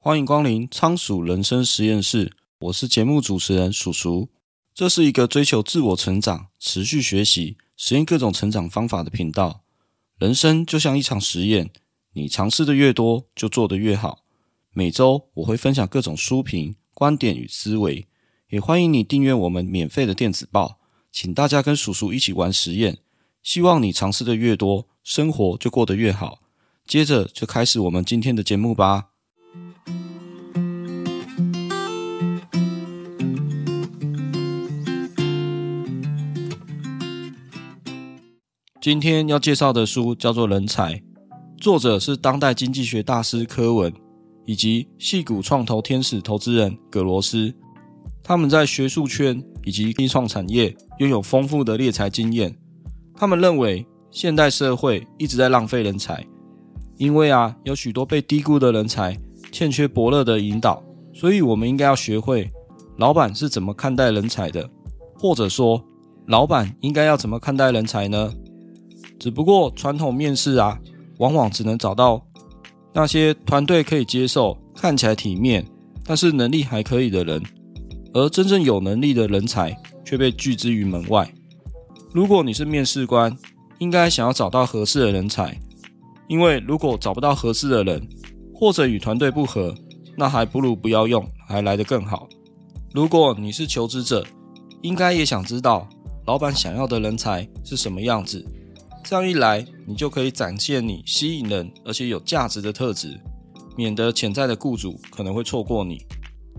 欢迎光临仓鼠人生实验室，我是节目主持人鼠鼠。这是一个追求自我成长、持续学习、实验各种成长方法的频道。人生就像一场实验，你尝试的越多，就做得越好。每周我会分享各种书评、观点与思维，也欢迎你订阅我们免费的电子报。请大家跟鼠鼠一起玩实验，希望你尝试的越多，生活就过得越好。接着就开始我们今天的节目吧。今天要介绍的书叫做《人才》，作者是当代经济学大师柯文，以及矽谷创投天使投资人葛罗斯。他们在学术圈以及科创产业拥有丰富的猎才经验。他们认为，现代社会一直在浪费人才，因为啊，有许多被低估的人才，欠缺伯乐的引导。所以，我们应该要学会，老板是怎么看待人才的，或者说，老板应该要怎么看待人才呢？只不过传统面试啊，往往只能找到那些团队可以接受、看起来体面，但是能力还可以的人，而真正有能力的人才却被拒之于门外。如果你是面试官，应该想要找到合适的人才，因为如果找不到合适的人，或者与团队不合，那还不如不要用，还来得更好。如果你是求职者，应该也想知道老板想要的人才是什么样子。这样一来，你就可以展现你吸引人而且有价值的特质，免得潜在的雇主可能会错过你。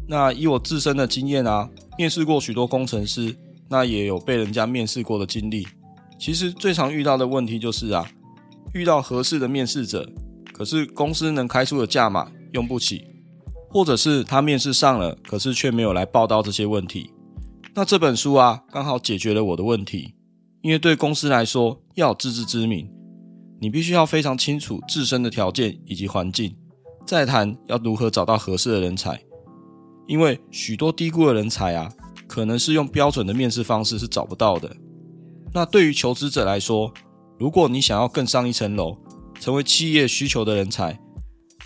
那以我自身的经验啊，面试过许多工程师，那也有被人家面试过的经历。其实最常遇到的问题就是啊，遇到合适的面试者，可是公司能开出的价码用不起，或者是他面试上了，可是却没有来报到这些问题。那这本书啊，刚好解决了我的问题。因为对公司来说，要有自知之明，你必须要非常清楚自身的条件以及环境，再谈要如何找到合适的人才。因为许多低估的人才啊，可能是用标准的面试方式是找不到的。那对于求职者来说，如果你想要更上一层楼，成为企业需求的人才，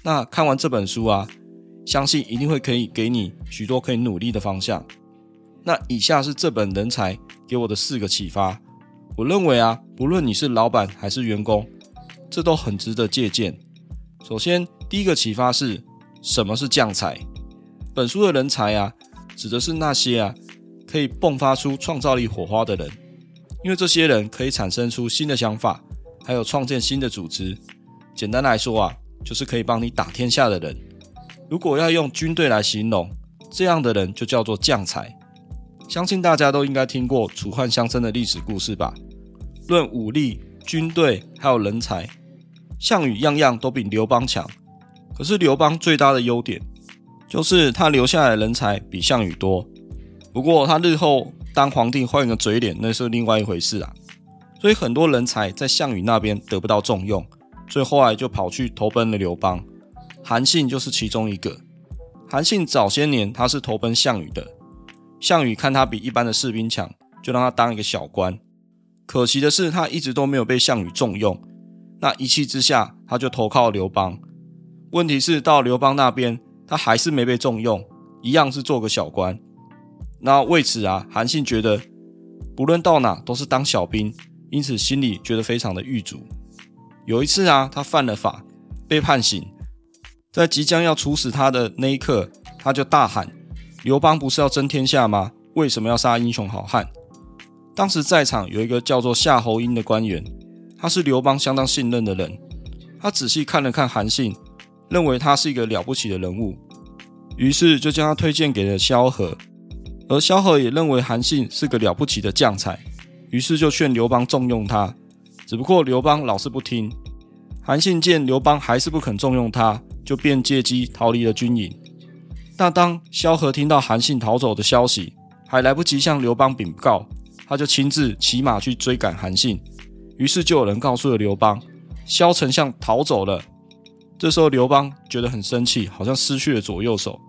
那看完这本书啊，相信一定会可以给你许多可以努力的方向。那以下是这本人才给我的四个启发。我认为啊，不论你是老板还是员工，这都很值得借鉴。首先，第一个启发是什么是将才？本书的人才啊，指的是那些啊可以迸发出创造力火花的人，因为这些人可以产生出新的想法，还有创建新的组织。简单来说啊，就是可以帮你打天下的人。如果要用军队来形容，这样的人就叫做将才。相信大家都应该听过楚汉相争的历史故事吧？论武力、军队还有人才，项羽样样都比刘邦强。可是刘邦最大的优点就是他留下来的人才比项羽多。不过他日后当皇帝换个嘴脸，那是另外一回事啊。所以很多人才在项羽那边得不到重用，所以后来就跑去投奔了刘邦。韩信就是其中一个。韩信早些年他是投奔项羽的。项羽看他比一般的士兵强，就让他当一个小官。可惜的是，他一直都没有被项羽重用。那一气之下，他就投靠刘邦。问题是到刘邦那边，他还是没被重用，一样是做个小官。那为此啊，韩信觉得不论到哪都是当小兵，因此心里觉得非常的郁卒。有一次啊，他犯了法，被判刑，在即将要处死他的那一刻，他就大喊。刘邦不是要争天下吗？为什么要杀英雄好汉？当时在场有一个叫做夏侯婴的官员，他是刘邦相当信任的人。他仔细看了看韩信，认为他是一个了不起的人物，于是就将他推荐给了萧何。而萧何也认为韩信是个了不起的将才，于是就劝刘邦重用他。只不过刘邦老是不听。韩信见刘邦还是不肯重用他，就便借机逃离了军营。那当萧何听到韩信逃走的消息，还来不及向刘邦禀告，他就亲自骑马去追赶韩信。于是就有人告诉了刘邦，萧丞相逃走了。这时候刘邦觉得很生气，好像失去了左右手。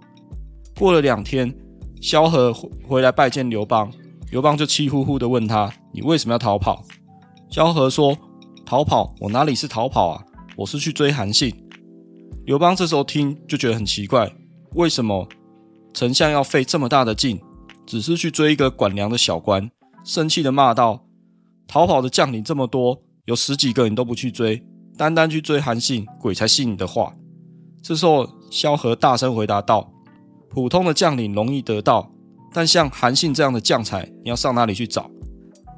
过了两天，萧何回来拜见刘邦，刘邦就气呼呼地问他：“你为什么要逃跑？”萧何说：“逃跑？我哪里是逃跑啊？我是去追韩信。”刘邦这时候听就觉得很奇怪，为什么丞相要费这么大的劲，只是去追一个管粮的小官？生气的骂道：“逃跑的将领这么多，有十几个你都不去追，单单去追韩信，鬼才信你的话。”这时候，萧何大声回答道：“普通的将领容易得到，但像韩信这样的将才，你要上哪里去找？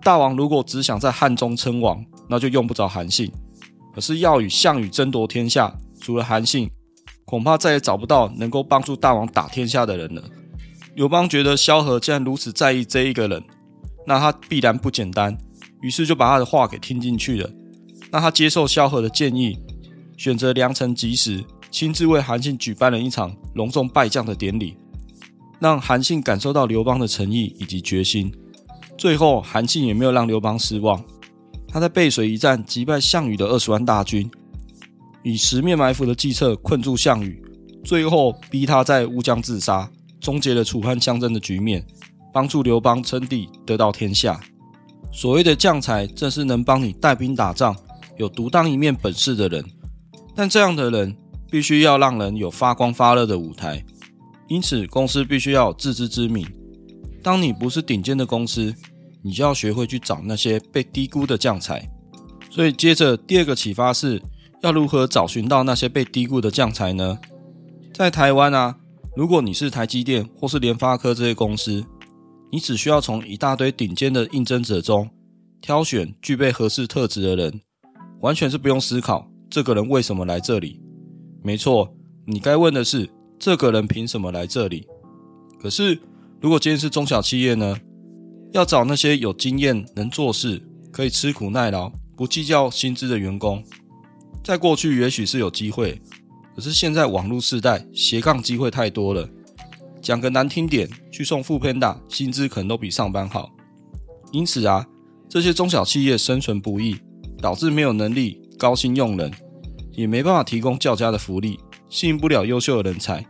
大王如果只想在汉中称王，那就用不着韩信；可是要与项羽争夺天下，除了韩信，恐怕再也找不到能够帮助大王打天下的人了。”刘邦觉得萧何竟然如此在意这一个人。那他必然不简单，于是就把他的话给听进去了。那他接受萧何的建议，选择良辰吉时，亲自为韩信举办了一场隆重拜将的典礼，让韩信感受到刘邦的诚意以及决心。最后，韩信也没有让刘邦失望，他在背水一战击败项羽的二十万大军，以十面埋伏的计策困住项羽，最后逼他在乌江自杀，终结了楚汉相争的局面。帮助刘邦称帝，得到天下。所谓的将才，正是能帮你带兵打仗、有独当一面本事的人。但这样的人，必须要让人有发光发热的舞台。因此，公司必须要自知之明。当你不是顶尖的公司，你就要学会去找那些被低估的将才。所以，接着第二个启发是要如何找寻到那些被低估的将才呢？在台湾啊，如果你是台积电或是联发科这些公司。你只需要从一大堆顶尖的应征者中挑选具备合适特质的人，完全是不用思考这个人为什么来这里。没错，你该问的是这个人凭什么来这里。可是，如果今天是中小企业呢？要找那些有经验、能做事、可以吃苦耐劳、不计较薪资的员工，在过去也许是有机会，可是现在网络时代，斜杠机会太多了。讲个难听点，去送 foodpanda，薪资可能都比上班好。因此啊，这些中小企业生存不易，导致没有能力高薪用人，也没办法提供较佳的福利，吸引不了优秀的人才。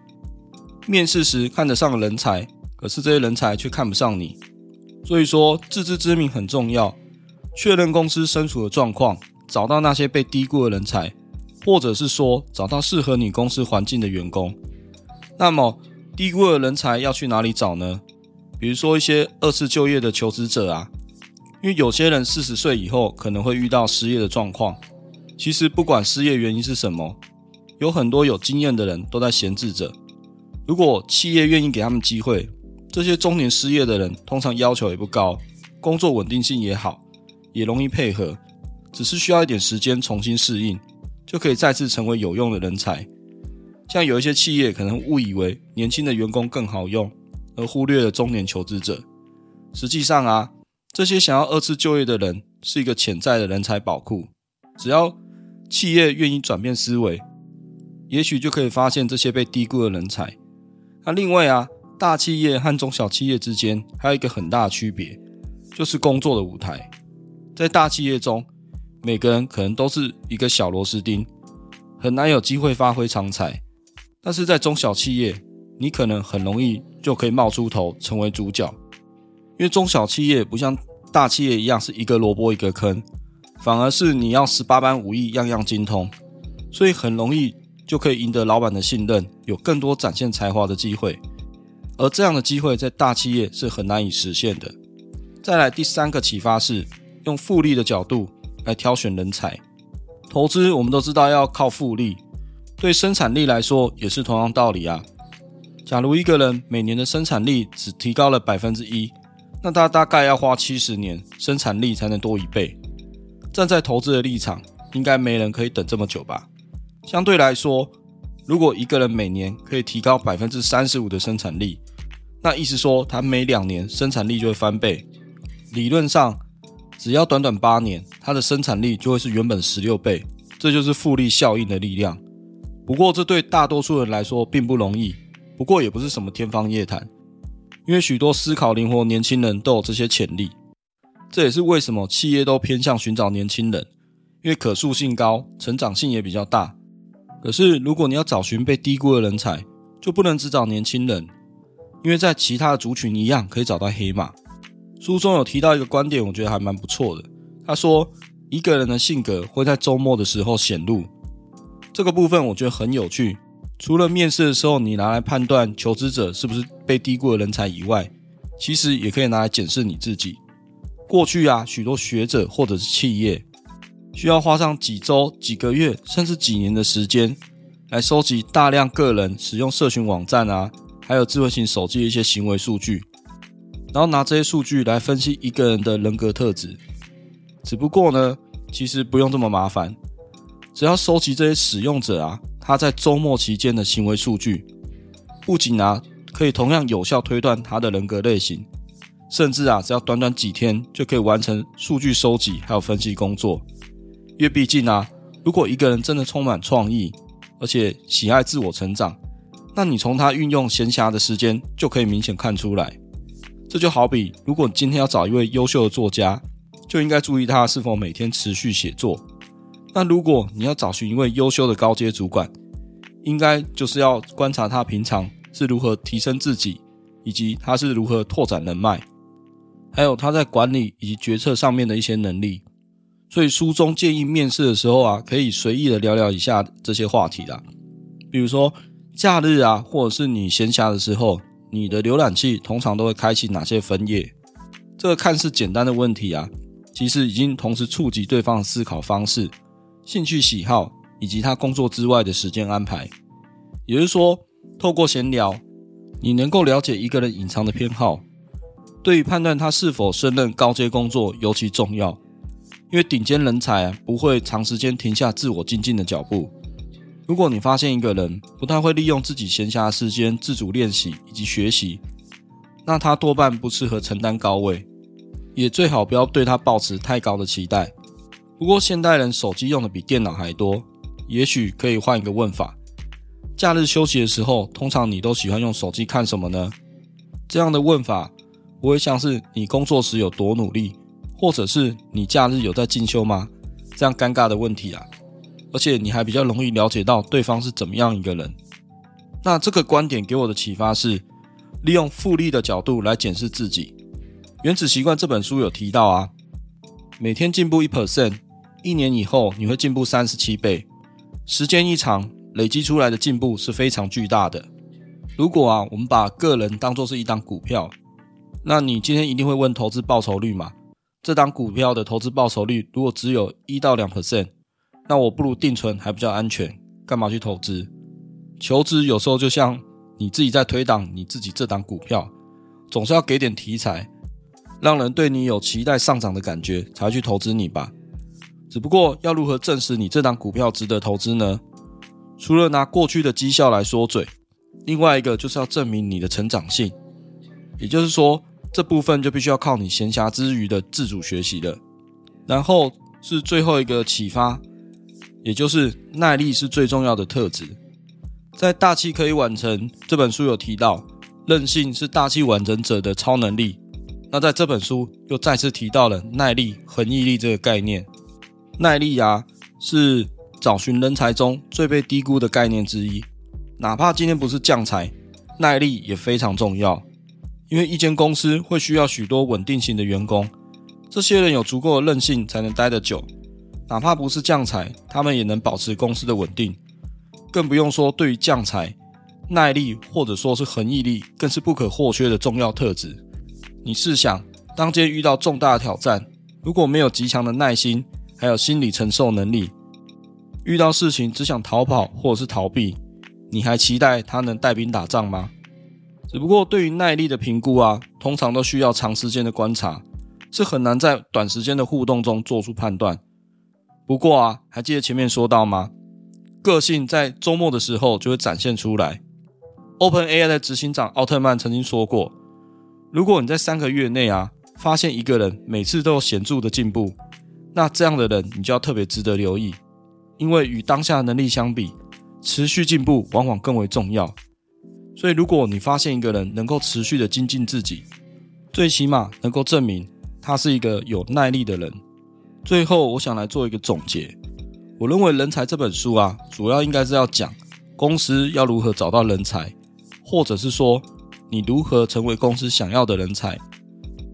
面试时看得上人才，可是这些人才却看不上你。所以说，自知之明很重要。确认公司身处的状况，找到那些被低估的人才，或者是说找到适合你公司环境的员工。那么，低估的人才要去哪里找呢？比如说一些二次就业的求职者啊，因为有些人四十岁以后可能会遇到失业的状况。其实不管失业原因是什么，有很多有经验的人都在闲置着。如果企业愿意给他们机会，这些中年失业的人通常要求也不高，工作稳定性也好，也容易配合，只是需要一点时间重新适应，就可以再次成为有用的人才。像有一些企业可能误以为年轻的员工更好用，而忽略了中年求职者。实际上啊，这些想要二次就业的人是一个潜在的人才宝库。只要企业愿意转变思维，也许就可以发现这些被低估的人才。那另外啊，大企业和中小企业之间还有一个很大的区别，就是工作的舞台。在大企业中，每个人可能都是一个小螺丝钉，很难有机会发挥长才。但是在中小企业，你可能很容易就可以冒出头成为主角，因为中小企业不像大企业一样是一个萝卜一个坑，反而是你要十八般武艺样样精通，所以很容易就可以赢得老板的信任，有更多展现才华的机会。而这样的机会在大企业是很难以实现的。再来第三个启发是用复利的角度来挑选人才，投资我们都知道要靠复利。对生产力来说也是同样道理啊。假如一个人每年的生产力只提高了百分之一，那他大概要花七十年生产力才能多一倍。站在投资的立场，应该没人可以等这么久吧？相对来说，如果一个人每年可以提高百分之三十五的生产力，那意思说他每两年生产力就会翻倍。理论上，只要短短八年，它的生产力就会是原本十六倍。这就是复利效应的力量。不过，这对大多数人来说并不容易。不过，也不是什么天方夜谭，因为许多思考灵活年轻人都有这些潜力。这也是为什么企业都偏向寻找年轻人，因为可塑性高，成长性也比较大。可是，如果你要找寻被低估的人才，就不能只找年轻人，因为在其他的族群一样可以找到黑马。书中有提到一个观点，我觉得还蛮不错的。他说，一个人的性格会在周末的时候显露。这个部分我觉得很有趣。除了面试的时候你拿来判断求职者是不是被低估的人才以外，其实也可以拿来检视你自己。过去啊，许多学者或者是企业需要花上几周、几个月，甚至几年的时间，来收集大量个人使用社群网站啊，还有智慧型手机的一些行为数据，然后拿这些数据来分析一个人的人格特质。只不过呢，其实不用这么麻烦，只要收集这些使用者啊，他在周末期间的行为数据，不仅啊可以同样有效推断他的人格类型，甚至啊只要短短几天就可以完成数据收集还有分析工作。因为毕竟啊，如果一个人真的充满创意，而且喜爱自我成长，那你从他运用闲暇的时间就可以明显看出来。这就好比，如果你今天要找一位优秀的作家，就应该注意他是否每天持续写作。那如果你要找寻一位优秀的高阶主管，应该就是要观察他平常是如何提升自己，以及他是如何拓展人脉，还有他在管理以及决策上面的一些能力。所以书中建议面试的时候啊，可以随意的聊聊以下这些话题啦，比如说假日啊，或者是你闲暇的时候，你的浏览器通常都会开启哪些分页？这个看似简单的问题啊，其实已经同时触及对方的思考方式、兴趣喜好以及他工作之外的时间安排。也就是说，透过闲聊，你能够了解一个人隐藏的偏好，对于判断他是否胜任高阶工作尤其重要。因为顶尖人才，不会长时间停下自我精进的脚步。如果你发现一个人不太会利用自己闲暇的时间自主练习以及学习，那他多半不适合承担高位，也最好不要对他抱持太高的期待。不过现代人手机用的比电脑还多，也许可以换一个问法：假日休息的时候，通常你都喜欢用手机看什么呢？这样的问法不会像是你工作时有多努力。或者是你假日有在进修吗？这样尴尬的问题啊，而且你还比较容易了解到对方是怎么样一个人。那这个观点给我的启发是，利用复利的角度来检视自己。《原子习惯》这本书有提到啊，每天进步一 percent，一年以后你会进步三十七倍。时间一长，累积出来的进步是非常巨大的。如果啊，我们把个人当作是一档股票，那你今天一定会问投资报酬率嘛？这档股票的投资报酬率如果只有一到两 percent，那我不如定存还比较安全，干嘛去投资？求职有时候就像你自己在推挡你自己这档股票，总是要给点题材，让人对你有期待上涨的感觉，才去投资你吧。只不过要如何证实你这档股票值得投资呢？除了拿过去的绩效来说嘴，另外一个就是要证明你的成长性，也就是说。这部分就必须要靠你闲暇之余的自主学习了。然后是最后一个启发，也就是耐力是最重要的特质。在《大器可以晚成》这本书有提到，韧性是大器完成者的超能力。那在这本书又再次提到了耐力、恒毅力这个概念。耐力啊，是找寻人才中最被低估的概念之一。哪怕今天不是将才，耐力也非常重要。因为一间公司会需要许多稳定型的员工，这些人有足够的韧性才能待得久，哪怕不是将才，他们也能保持公司的稳定。更不用说对于将才，耐力或者说是恒毅力，更是不可或缺的重要特质。你试想，当今遇到重大的挑战，如果没有极强的耐心，还有心理承受能力，遇到事情只想逃跑或者是逃避，你还期待他能带兵打仗吗？只不过对于耐力的评估啊，通常都需要长时间的观察，是很难在短时间的互动中做出判断。不过啊，还记得前面说到吗？个性在周末的时候就会展现出来。OpenAI 的执行长奥特曼曾经说过，如果你在三个月内啊，发现一个人每次都有显著的进步，那这样的人你就要特别值得留意，因为与当下的能力相比，持续进步往往更为重要。所以，如果你发现一个人能够持续的精进自己，最起码能够证明他是一个有耐力的人。最后，我想来做一个总结。我认为《人才》这本书啊，主要应该是要讲公司要如何找到人才，或者是说你如何成为公司想要的人才。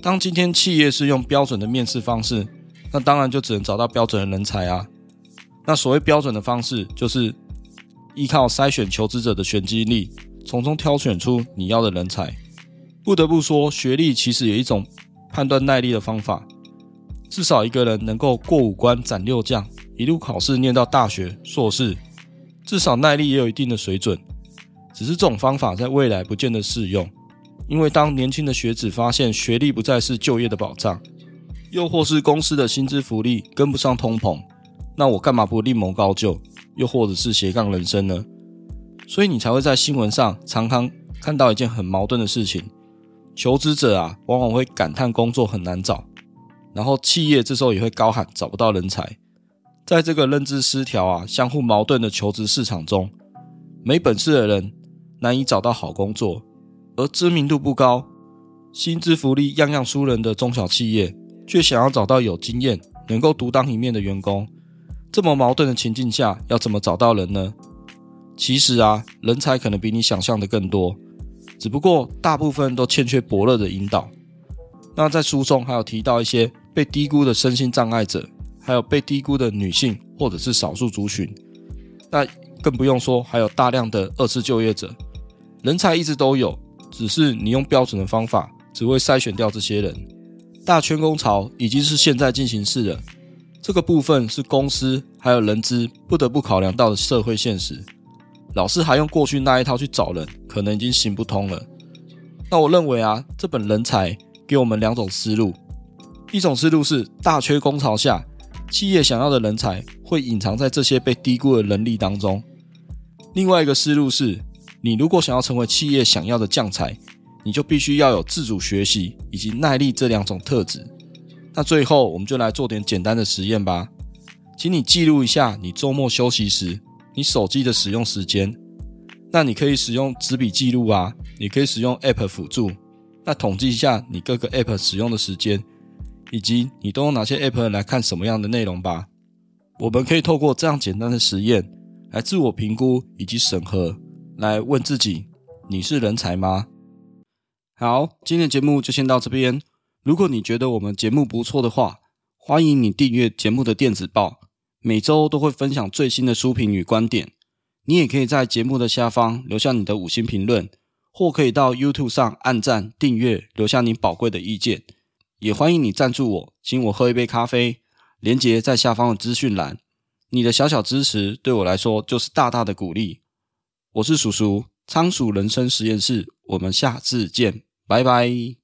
当今天企业是用标准的面试方式，那当然就只能找到标准的人才啊。那所谓标准的方式，就是依靠筛选求职者的选机力，从中挑选出你要的人才。不得不说，学历其实有一种判断耐力的方法。至少一个人能够过五关斩六将，一路考试念到大学硕士，至少耐力也有一定的水准。只是这种方法在未来不见得适用，因为当年轻的学子发现学历不再是就业的保障，又或是公司的薪资福利跟不上通膨，那我干嘛不另谋高就？又或者是斜杠人生呢？所以你才会在新闻上常常看到一件很矛盾的事情：求职者啊，往往会感叹工作很难找。然后企业这时候也会高喊找不到人才，在这个认知失调啊、相互矛盾的求职市场中，没本事的人难以找到好工作，而知名度不高、薪资福利样样输人的中小企业，却想要找到有经验、能够独当一面的员工。这么矛盾的情境下，要怎么找到人呢？其实啊，人才可能比你想象的更多，只不过大部分都欠缺伯乐的引导。那在书中还有提到一些。被低估的身心障碍者，还有被低估的女性或者是少数族群，那更不用说还有大量的二次就业者。人才一直都有，只是你用标准的方法，只会筛选掉这些人。大圈工潮已经是现在进行式了，这个部分是公司还有人资不得不考量到的社会现实。老是还用过去那一套去找人，可能已经行不通了。那我认为啊，这本人才给我们两种思路。一种思路是，大缺工潮下，企业想要的人才会隐藏在这些被低估的人力当中。另外一个思路是，你如果想要成为企业想要的将才，你就必须要有自主学习以及耐力这两种特质。那最后，我们就来做点简单的实验吧。请你记录一下你周末休息时你手机的使用时间。那你可以使用纸笔记录啊，你可以使用 App 辅助。那统计一下你各个 App 使用的时间。以及你都用哪些 App 来看什么样的内容吧？我们可以透过这样简单的实验来自我评估以及审核，来问自己：你是人才吗？好，今天的节目就先到这边。如果你觉得我们节目不错的话，欢迎你订阅节目的电子报，每周都会分享最新的书评与观点。你也可以在节目的下方留下你的五星评论，或可以到 YouTube 上按赞、订阅，留下你宝贵的意见。也欢迎你赞助我，请我喝一杯咖啡，连结在下方的资讯栏。你的小小支持对我来说就是大大的鼓励。我是叔叔，仓鼠人生实验室，我们下次见，拜拜。